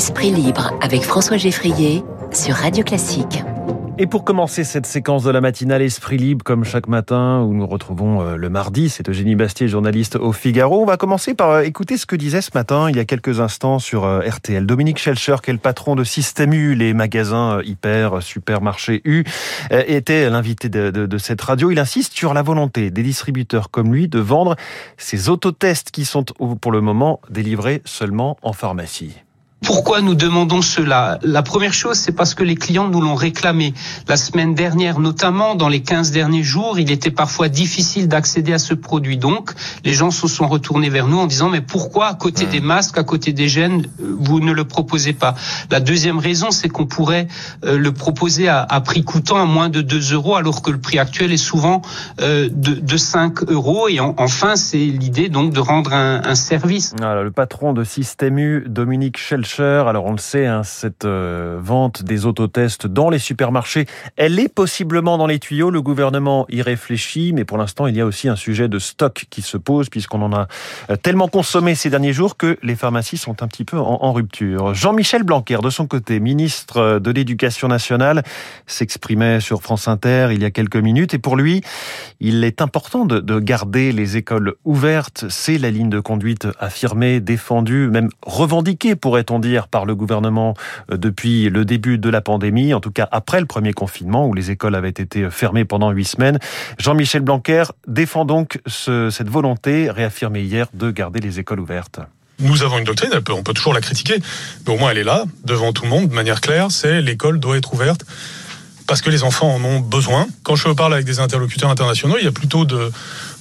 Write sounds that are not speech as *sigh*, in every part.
Esprit libre avec François Geffrier sur Radio Classique. Et pour commencer cette séquence de la matinale Esprit Libre, comme chaque matin, où nous retrouvons euh, le mardi, c'est Eugénie Bastier, journaliste au Figaro. On va commencer par euh, écouter ce que disait ce matin, il y a quelques instants, sur euh, RTL. Dominique Schelcher, qui est le patron de Système U, les magasins hyper, supermarchés U, était l'invité de, de, cette radio. Il insiste sur la volonté des distributeurs comme lui de vendre ces autotests qui sont pour le moment délivrés seulement en pharmacie. Pourquoi nous demandons cela La première chose, c'est parce que les clients nous l'ont réclamé. La semaine dernière, notamment dans les 15 derniers jours, il était parfois difficile d'accéder à ce produit. Donc, les gens se sont retournés vers nous en disant, mais pourquoi à côté des masques, à côté des gènes, vous ne le proposez pas La deuxième raison, c'est qu'on pourrait euh, le proposer à, prix coûtant à moins de 2 euros, alors que le prix actuel est souvent euh, de, de 5 euros. Et enfin, c'est l'idée donc de rendre un, un service. Alors, le patron de Système U, Dominique Alors on le sait, hein, cette euh, vente des autotests dans les supermarchés, elle est possiblement dans les tuyaux. Le gouvernement y réfléchit, mais pour l'instant, il y a aussi un sujet de stock qui se pose puisqu'on en a euh, tellement consommé ces derniers jours que les pharmacies sont un petit peu en, rupture. Jean-Michel Blanquer, de son côté, ministre euh, de l'Éducation nationale, s'exprimait sur France Inter il y a quelques minutes et pour lui, il est important de, de garder les écoles ouvertes. C'est la ligne de conduite affirmée, défendue, même revendiquée, pourrait-on dire, par le gouvernement euh, depuis le début de la pandémie, en tout cas après le premier confinement où les écoles avaient été fermées pendant huit semaines. Jean-Michel Blanquer défend donc cette volonté réaffirmée hier de garder les écoles ouvertes. Nous avons une doctrine, on peut toujours la critiquer, mais au moins elle est là, devant tout le monde, de manière claire, c'est l'école doit être ouverte parce que les enfants en ont besoin. Quand je parle avec des interlocuteurs internationaux, il y a plutôt de,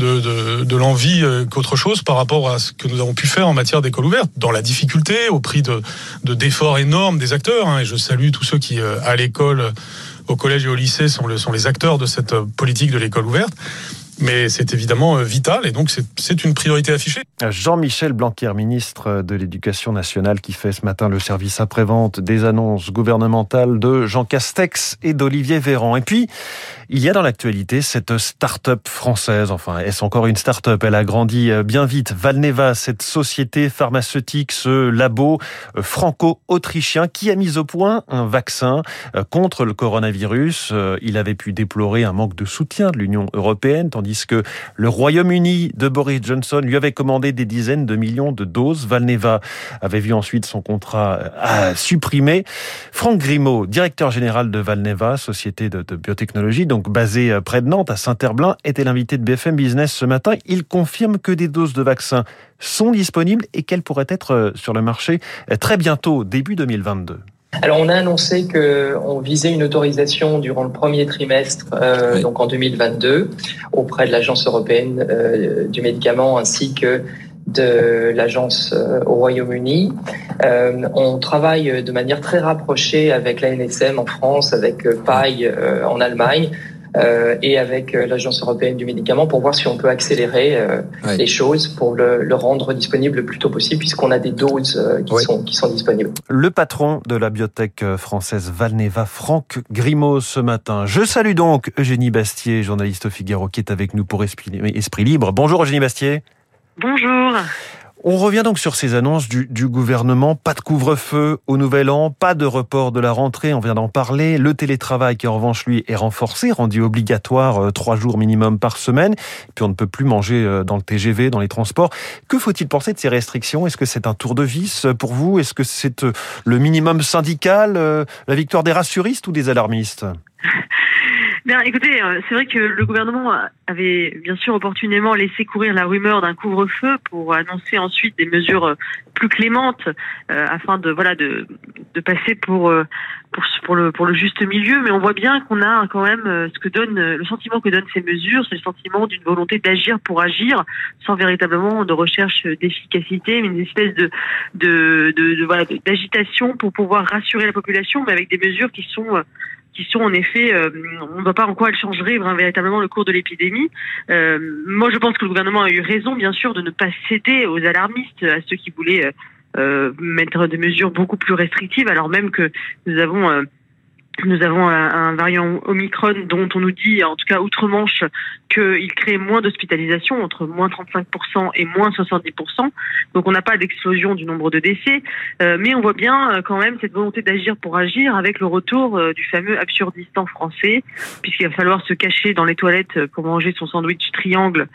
de, l'envie euh, qu'autre chose par rapport à ce que nous avons pu faire en matière d'école ouverte, dans la difficulté, au prix de d'efforts énormes des acteurs. Hein, et je salue tous ceux qui, euh, à l'école, au collège et au lycée, sont, sont les acteurs de cette euh, politique de l'école ouverte mais c'est évidemment euh, vital et donc c'est une priorité affichée. Jean-Michel Blanquer, ministre de l'Éducation nationale, qui fait ce matin le service après-vente des annonces gouvernementales de Jean Castex et d'Olivier Véran. Et puis, il y a dans l'actualité cette start-up française, enfin, est-ce encore une start-up? Elle a grandi euh, bien vite. Valneva, cette société pharmaceutique, ce labo euh, franco-autrichien qui a mis au point un vaccin contre le coronavirus. Il avait pu déplorer un manque de soutien de l'Union européenne, tandis que le Royaume-Uni de Boris Johnson lui avait commandé des dizaines de millions de doses. Valneva avait vu ensuite son contrat euh, supprimé. Franck Grimaud, directeur général de Valneva, société de, biotechnologie, donc basée euh, près de Nantes, à Saint-Herblain, était l'invité de BFM Business ce matin. Il confirme que des doses de vaccins sont disponibles et qu'elles pourraient être euh, sur le marché très bientôt, début 2022. Alors, on a annoncé qu'on visait une autorisation durant le premier trimestre, euh, donc en 2022, auprès de l'Agence européenne euh, du médicament ainsi que de l'agence euh, au Royaume-Uni. Euh, on travaille de manière très rapprochée avec la NSM en France, avec PAI en Allemagne, et avec euh, l'Agence européenne du médicament pour voir si on peut accélérer euh, les choses pour le, le, rendre disponible le plus tôt possible puisqu'on a des doses qui, sont, qui sont disponibles. Le patron de la biotech française Valneva, Franck Grimaud, ce matin. Je salue donc Eugénie Bastier, journaliste au Figaro, qui est avec nous pour Esprit, Esprit Libre. Bonjour Eugénie Bastier. Bonjour. On revient donc sur ces annonces du, du gouvernement. Pas de couvre-feu au nouvel an, pas de report de la rentrée, on vient d'en parler. Le télétravail qui en revanche lui est renforcé, rendu obligatoire euh, trois jours minimum par semaine. Puis on ne peut plus manger euh, dans le TGV, dans les transports. Que faut-il penser de ces restrictions? Est-ce que c'est un tour de vis euh, pour vous? Est-ce que c'est le minimum syndical, la victoire des rassuristes ou des alarmistes? Bien, écoutez, euh, c'est vrai que le gouvernement avait bien sûr opportunément laissé courir la rumeur d'un couvre-feu pour annoncer ensuite des mesures euh, plus clémentes euh, afin de voilà de, de passer pour, pour pour le pour le juste milieu. Mais on voit bien qu'on a quand même ce que donne le sentiment que donnent ces mesures, c'est le sentiment d'une volonté d'agir pour agir, sans véritablement de recherche d'efficacité, mais une espèce de de, de, de voilà d'agitation pour pouvoir rassurer la population, mais avec des mesures qui sont qui sont en effet, euh, on ne voit pas en quoi elles changeraient véritablement le cours de l'épidémie. Euh, moi, je pense que le gouvernement a eu raison, bien sûr, de ne pas céder aux alarmistes, à ceux qui voulaient euh, mettre des mesures beaucoup plus restrictives, alors même que nous avons nous avons un, variant Omicron dont on nous dit, en tout cas outre-Manche, qu'il crée moins d'hospitalisation, entre moins 35% et moins 70%. Donc on n'a pas d'explosion du nombre de décès, euh, mais on voit bien euh, quand même cette volonté d'agir pour agir avec le retour euh, du fameux absurdistan français, puisqu'il va falloir se cacher dans les toilettes pour manger son sandwich triangle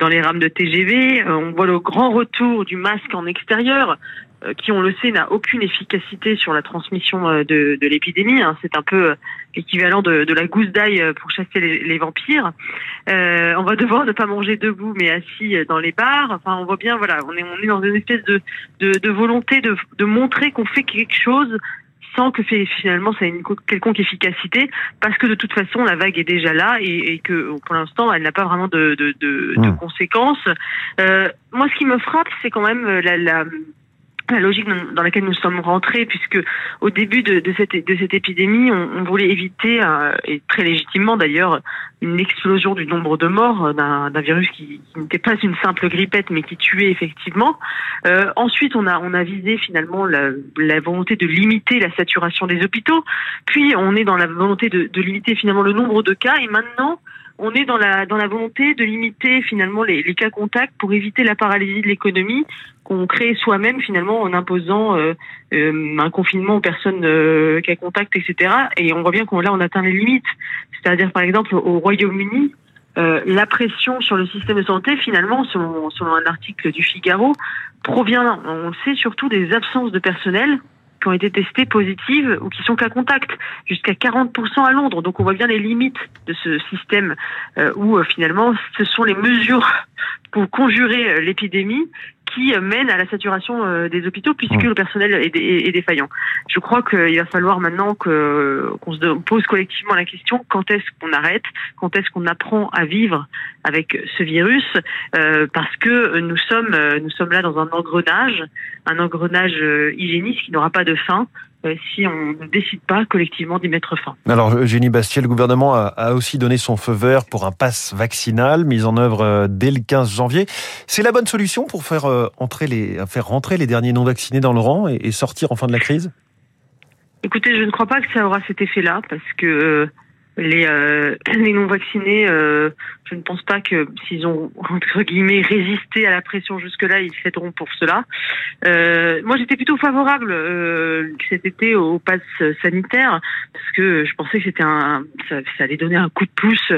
dans les rames de TGV. on voit le grand retour du masque en extérieur, qui, on le sait, n'a aucune efficacité sur la transmission euh, de, de l'épidémie. Hein. C'est un peu euh, l'équivalent de, de, la gousse d'ail pour chasser les, les vampires. Euh, on va *laughs* devoir ne pas manger debout, mais assis dans les bars. Enfin, on voit bien, voilà, on est, on est dans une espèce de, de, de volonté de, de montrer qu'on fait quelque chose sans que finalement ça ait une quelconque efficacité, parce que de toute façon la vague est déjà là et, et que pour l'instant elle n'a pas vraiment de, de, de, de mmh. conséquences. Euh, moi, ce qui me frappe, c'est quand même la, la la logique dans laquelle nous sommes rentrés, puisque au début de, cette, de cette épidémie, on, voulait éviter, euh, et très légitimement d'ailleurs, une explosion du nombre de morts d'un virus qui, n'était pas une simple grippette, mais qui tuait effectivement. Euh, ensuite, on a, on a visé finalement la, la, volonté de limiter la saturation des hôpitaux, puis on est dans la volonté de, de limiter finalement le nombre de cas, et maintenant, on est dans la dans la volonté de limiter finalement les, cas contacts pour éviter la paralysie de l'économie qu'on crée soi-même finalement en imposant euh, euh, un confinement aux personnes euh, cas contacts, etc. Et on voit bien qu'on là on atteint les limites. C'est-à-dire par exemple au Royaume-Uni, euh, la pression sur le système de santé, finalement, selon, selon un article du Figaro, provient, on le sait, surtout des absences de personnel qui ont été testées positives ou qui sont cas contact, jusqu'à 40% à Londres. Donc on voit bien les limites de ce système euh, où euh, finalement ce sont les mesures pour conjurer euh, l'épidémie qui mènent à la saturation des hôpitaux puisque le personnel est, défaillant. Je crois qu'il va falloir maintenant qu'on se pose collectivement la question quand est-ce qu'on arrête, quand est-ce qu'on apprend à vivre avec ce virus, parce que nous sommes nous sommes là dans un engrenage, un engrenage hygiéniste qui n'aura pas de fin euh, si on ne décide pas collectivement d'y mettre fin. Alors, Eugénie Bastier, le gouvernement a, aussi donné son feu vert pour un pass vaccinal mis en œuvre euh, dès le 15 janvier. C'est la bonne solution pour faire, euh, entrer les, faire rentrer les derniers non vaccinés dans le rang et, sortir enfin de la crise? Écoutez, je ne crois pas que ça aura cet effet-là parce que les, euh, *clears throat* les non vaccinés, euh, je ne pense pas que s'ils ont *laughs* entre guillemets résisté à la pression jusque-là, ils s'aideront pour cela. Euh, moi, j'étais plutôt favorable euh, cet été au pass sanitaire parce que je pensais que c'était un, ça, ça, allait donner un coup de pouce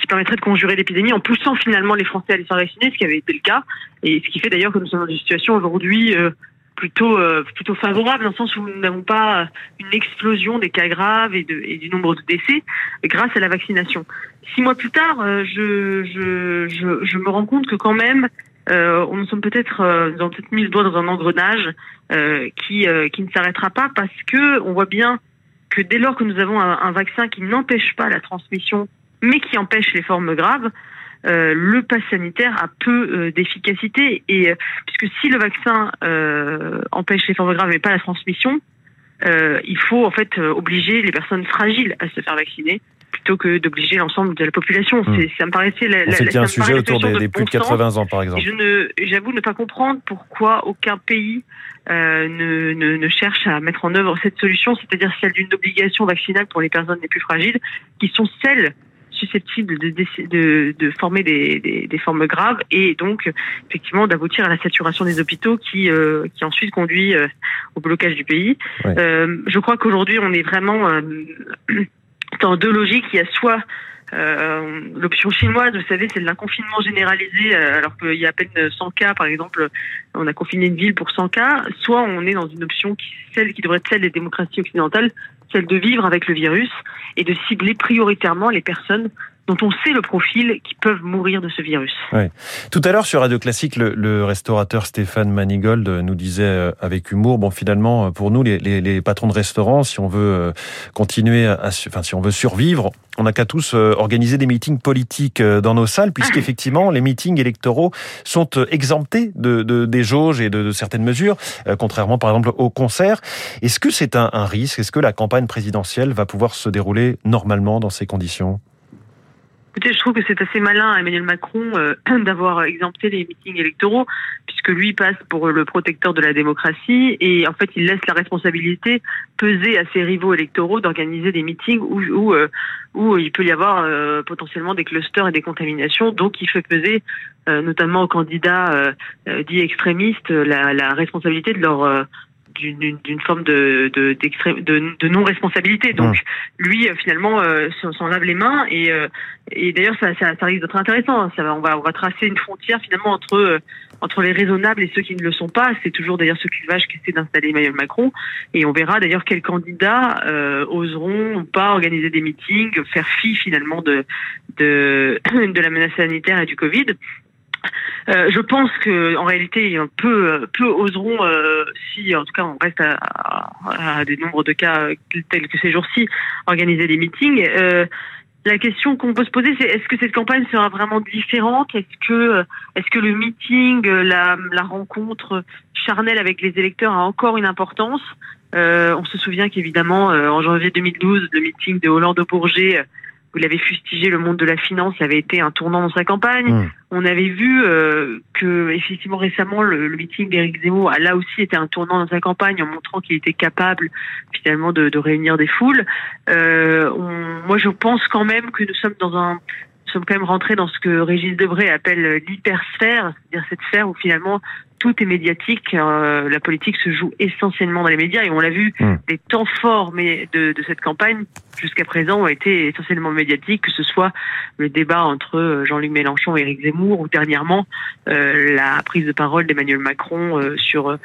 qui permettrait de conjurer l'épidémie en poussant finalement les Français à les faire vacciner, ce qui avait été le cas, et ce qui fait d'ailleurs que nous sommes dans une situation aujourd'hui euh, plutôt euh, plutôt favorable dans le sens où nous n'avons pas une explosion des cas graves et, du nombre de décès grâce à la vaccination. Six mois plus tard, euh, je, je, je, je me rends compte que quand même euh, on nous sommes peut-être euh, dans peut-être mis le doigt dans un engrenage euh, qui qui ne s'arrêtera pas parce que on voit bien que dès lors que nous avons un vaccin qui n'empêche pas la transmission mais qui empêche les formes graves, euh, le pass sanitaire a peu euh, d'efficacité et euh, puisque si le vaccin empêche les formes graves mais pas la transmission, il faut en fait obliger les personnes fragiles à se faire vacciner plutôt que d'obliger l'ensemble de la population. Hmm. Ça me paraissait la, la, un sujet autour des, plus de 80 ans, par exemple. je ne, j'avoue ne pas comprendre pourquoi aucun pays euh, ne, ne, ne, cherche à mettre en œuvre cette solution, c'est-à-dire celle d'une obligation vaccinale pour les personnes les plus fragiles, qui sont celles susceptibles de, de, de former des, des, des, formes graves et donc effectivement d'aboutir à la saturation des hôpitaux qui, euh, qui ensuite conduit euh, au blocage du pays. Euh, je crois qu'aujourd'hui on est vraiment dans deux logiques. Il y a soit euh, l'option chinoise, vous savez, c'est de l'inconfinement généralisé, alors qu'il y a à peine 100 cas, par exemple, on a confiné une ville pour 100 cas. Soit on est dans une option qui, celle qui devrait être celle des démocraties occidentales, celle de vivre avec le virus et de cibler prioritairement les personnes dont on sait le profil qui peuvent mourir de ce virus. Tout à l'heure sur Radio Classique, le, restaurateur Stéphane Manigold nous disait euh, avec humour, bon finalement euh, pour nous les, patrons de restaurants, si on veut euh, continuer, à, enfin si on veut survivre, on n'a qu'à tous organiser des meetings politiques dans nos salles, puisqu'effectivement les meetings électoraux sont exemptés de, de des jauges et de, certaines mesures, contrairement par exemple aux concerts. Est-ce que c'est un risque? Est-ce que la campagne présidentielle va pouvoir se dérouler normalement dans ces conditions? Écoutez, je trouve que c'est assez malin Emmanuel Macron euh, *clears throat* d'avoir exempté les meetings électoraux, puisque lui passe pour le protecteur de la démocratie et en fait il laisse la responsabilité peser à ses rivaux électoraux d'organiser des meetings où, où, euh, il peut y avoir euh, potentiellement des clusters et des contaminations. Donc il fait peser notamment aux candidats dits extrémistes la responsabilité de leur d'une forme de, de, de, de non-responsabilité. Donc, lui, euh, finalement, euh, s'en lave les mains. Et, euh, et d'ailleurs, ça, ça, ça, risque d'être intéressant. Ça va, on, va, on va tracer une frontière, finalement, entre, euh, entre les raisonnables et ceux qui ne le sont pas. C'est toujours, d'ailleurs, ce clivage qu'essaie d'installer Emmanuel Macron. Et on verra, d'ailleurs, quels candidats oseront ou pas organiser des meetings, faire fi, finalement, de, de, *coughs* de la menace sanitaire et du Covid. Euh, je pense que en réalité, peu, peu oseront, euh, si en tout cas on reste à, des nombres de cas tels que ces jours-ci, organiser des meetings. Euh, la question qu'on peut se poser, c'est est-ce que cette campagne sera vraiment différente? Est-ce que, est-ce que le meeting, la, rencontre charnelle avec les électeurs a encore une importance? On se souvient qu'évidemment, en janvier 2012, le meeting de Vous l'avez fustigé, le monde de la finance avait été un tournant dans sa campagne. Mmh. On avait vu euh, que effectivement récemment le, meeting d'Éric Zemmour a là aussi été un tournant dans sa campagne en montrant qu'il était capable finalement de, de réunir des foules. Euh, on, moi, je pense quand même que nous sommes dans un nous sommes quand même rentrés dans ce que Régis Debray appelle l'hypersphère, c'est-à-dire cette sphère où finalement tout est médiatique. Euh, la politique se joue essentiellement dans les médias et on l'a vu, hmm. les temps forts mais de, de cette campagne jusqu'à présent ont été essentiellement médiatiques, que ce soit le débat entre euh, Jean-Luc Mélenchon et Éric Zemmour ou dernièrement euh, la prise de parole d'Emmanuel Macron euh, sur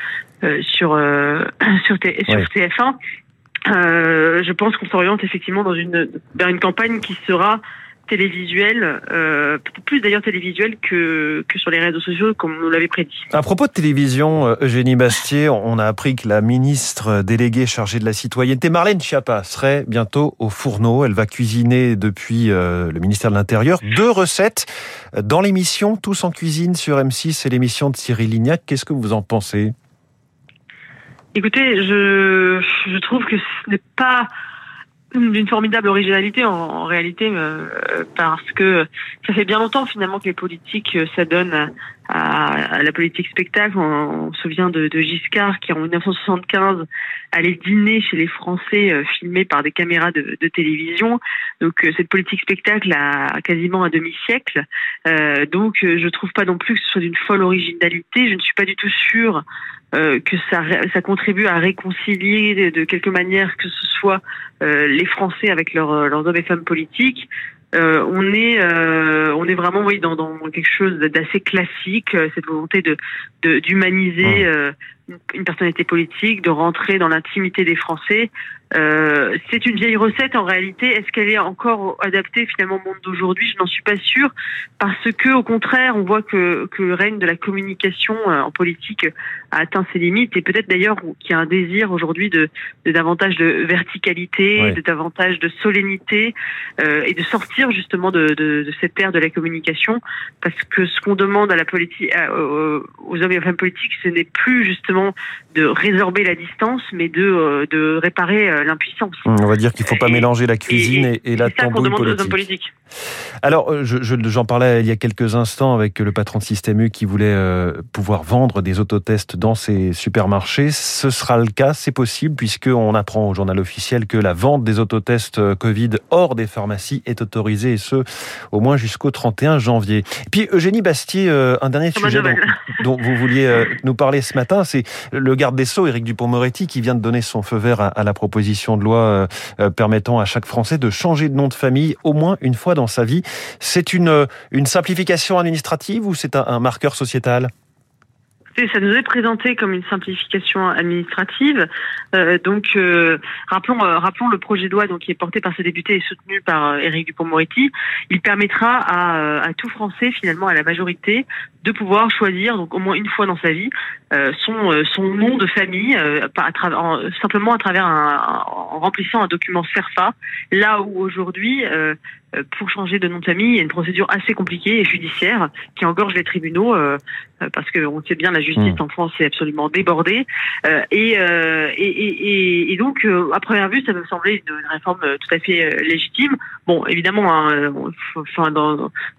sur *clears throat* sur, sur TF1. je pense qu'on s'oriente effectivement dans une vers une campagne qui sera télévisuel, euh, plus d'ailleurs télévisuel que, que sur les réseaux sociaux, comme on nous l'avait prédit. À propos de télévision, euh, Eugénie Bastier, on a appris que la ministre déléguée chargée de la citoyenneté, Marlène Schiappa, serait bientôt au fourneau. Elle va cuisiner depuis euh, le ministère de l'Intérieur deux recettes dans l'émission Tous en cuisine sur M6 et l'émission de Cyril Lignac. Qu'est-ce que vous en pensez? Écoutez, je, je trouve que ce n'est pas d'une formidable originalité en, réalité euh, parce que ça fait bien longtemps finalement que les politiques euh, s'adonnent à, la politique spectacle. On, se souvient de, Giscard qui en 1975 allait dîner chez les Français euh, filmés par des caméras de, télévision. Donc cette politique spectacle a quasiment un demi-siècle. donc je trouve pas non plus que ce soit d'une folle originalité. Je ne suis pas du tout sûre euh, que ça, ça contribue à réconcilier de, quelque manière que ce soit euh, les Français avec leurs, euh, leurs hommes et femmes politiques. On est on est vraiment oui dans, dans quelque chose d'assez classique cette volonté de, de d'humaniser mmh. Une personnalité politique de rentrer dans l'intimité des Français. Euh, c'est une vieille recette en réalité. Est-ce qu'elle est encore adaptée finalement au monde d'aujourd'hui? Je n'en suis pas sûre parce que au contraire, on voit que, que le règne de la communication euh, en politique a atteint ses limites. Et peut-être d'ailleurs qu'il y a un désir aujourd'hui de, de, davantage de verticalité, de davantage de solennité euh, et de sortir justement de, de, de, cette ère de la communication. Parce que ce qu'on demande à la politique, aux hommes et aux femmes politiques, ce n'est plus justement selon de résorber la distance, mais de, de réparer l'impuissance. On va dire qu'il ne faut pas mélanger la cuisine et, la tambouille politique. politique. Alors, euh, j'en parlais il y a quelques instants avec le patron de Système U qui voulait euh, pouvoir vendre des autotests dans ses supermarchés. Ce sera le cas, c'est possible, puisqu'on apprend au journal officiel que la vente des autotests euh, Covid hors des pharmacies est autorisée, et ce, au moins jusqu'au 31 janvier. Et puis, Eugénie Bastier, un dernier sujet dont, vous vouliez nous parler ce matin, c'est le garde des Sceaux, Éric Dupont-Moretti, qui vient de donner son feu vert à la proposition de loi permettant à chaque Français de changer de nom de famille au moins une fois dans sa vie. C'est une, une simplification administrative ou c'est un, marqueur sociétal? Ça nous est présenté comme une simplification administrative. Euh, donc, euh, rappelons, euh, rappelons le projet de loi donc qui est porté par ce député et soutenu par Éric Dupond-Moretti. Il permettra à, à, tout Français, finalement à la majorité, de pouvoir choisir donc au moins une fois dans sa vie son son nom de famille, à simplement à travers un, en remplissant un document CERFA. Là où aujourd'hui euh, pour changer de nom de famille, il y a une procédure assez compliquée et judiciaire qui engorge les tribunaux euh, euh, parce que on sait bien la justice hmm. en France est absolument débordée et, et, et, et, donc à première vue ça me semblait une, réforme tout à fait légitime. Bon, évidemment, hein, enfin, dans,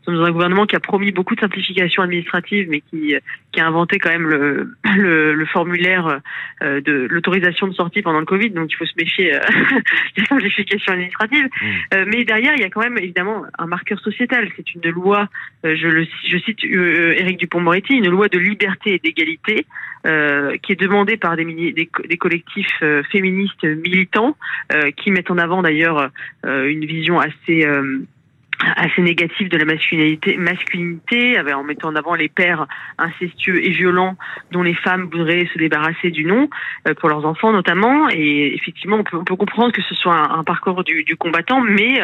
dans un gouvernement qui a promis beaucoup de simplification administrative, mais qui, qui a inventé quand même le, *coughs* le, le formulaire de l'autorisation de sortie pendant le Covid, donc il faut se méfier *laughs* des simplifications administratives. Mmh. mais derrière, il y a quand même évidemment un marqueur sociétal. C'est une loi, je, le, je cite Éric Dupont-Moretti, une loi de liberté et d'égalité euh, qui est demandée par des, des, des collectifs euh, féministes militants euh, qui mettent en avant d'ailleurs une vision assez assez négative de la masculinité, masculinité en mettant en avant les pères incestueux et violents dont les femmes voudraient se débarrasser du nom pour leurs enfants notamment. Et effectivement, on peut, on peut comprendre que ce soit un, parcours du, du, combattant, mais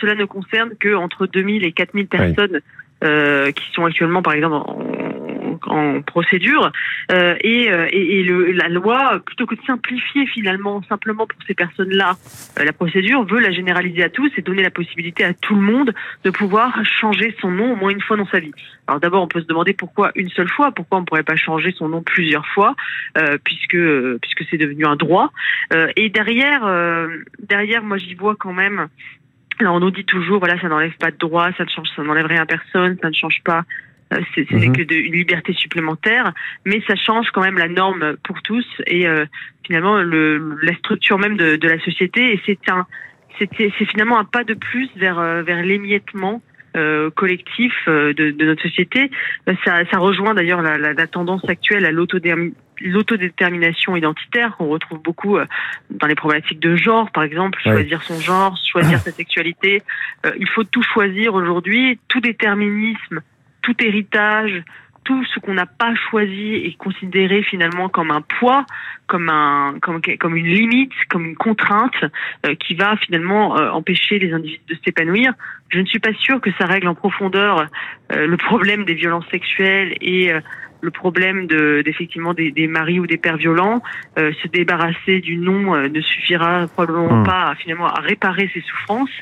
cela ne concerne que entre 2000 et 4000 personnes euh, qui sont actuellement, par exemple, en, en procédure. Euh, et, euh, la loi, plutôt que de simplifier finalement simplement pour ces personnes-là euh, la procédure, veut la généraliser à tous et donner la possibilité à tout le monde de pouvoir changer son nom au moins une fois dans sa vie. Alors d'abord, on peut se demander pourquoi une seule fois, pourquoi on ne pourrait pas changer son nom plusieurs fois, puisque puisque c'est devenu un droit. et derrière, moi j'y vois quand même alors on nous dit toujours, voilà, ça n'enlève pas de droit, ça ne change, ça n'enlève rien à personne, ça ne change pas, c'est mhm. que de, une liberté supplémentaire, mais ça change quand même la norme pour tous et euh, finalement le, la structure même de, de la société. Et c'est un, c'est finalement un pas de plus vers euh, vers l'émiettement euh, collectif de, de, notre société. Ça, ça rejoint d'ailleurs la, la, la, tendance actuelle à l'autodétermination l'autodétermination identitaire qu'on retrouve beaucoup euh, dans les problématiques de genre, par exemple, choisir son genre, choisir sa sexualité. Euh, il faut tout choisir aujourd'hui, tout déterminisme, tout héritage, tout ce qu'on n'a pas choisi est considéré finalement comme un poids, comme un comme comme une limite, comme une contrainte euh, qui va finalement empêcher les individus de s'épanouir. Je ne suis pas sûre que ça règle en profondeur le problème des violences sexuelles et le problème de, d'effectivement des, des, maris ou des pères violents, euh, se débarrasser du nom euh, ne suffira probablement hmm. pas finalement à réparer ses souffrances.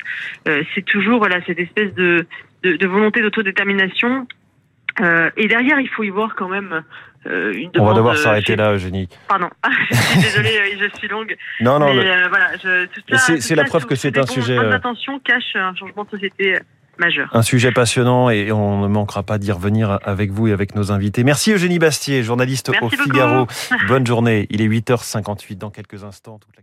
Euh, c'est toujours voilà cette espèce de, de, de volonté d'autodétermination. et derrière, il faut y voir quand même euh, une demande, On va devoir s'arrêter là, Eugénie. Pardon, *laughs* je suis désolée, je suis longue. Non, non, mais, voilà, c'est, la preuve que c'est un sujet. Attention cache un changement de société un sujet passionnant et on ne manquera pas d'y revenir avec vous et avec nos invités. Merci Eugénie Bastier, journaliste au Figaro. Bonne journée. Il est 8h58 dans quelques instants. Toute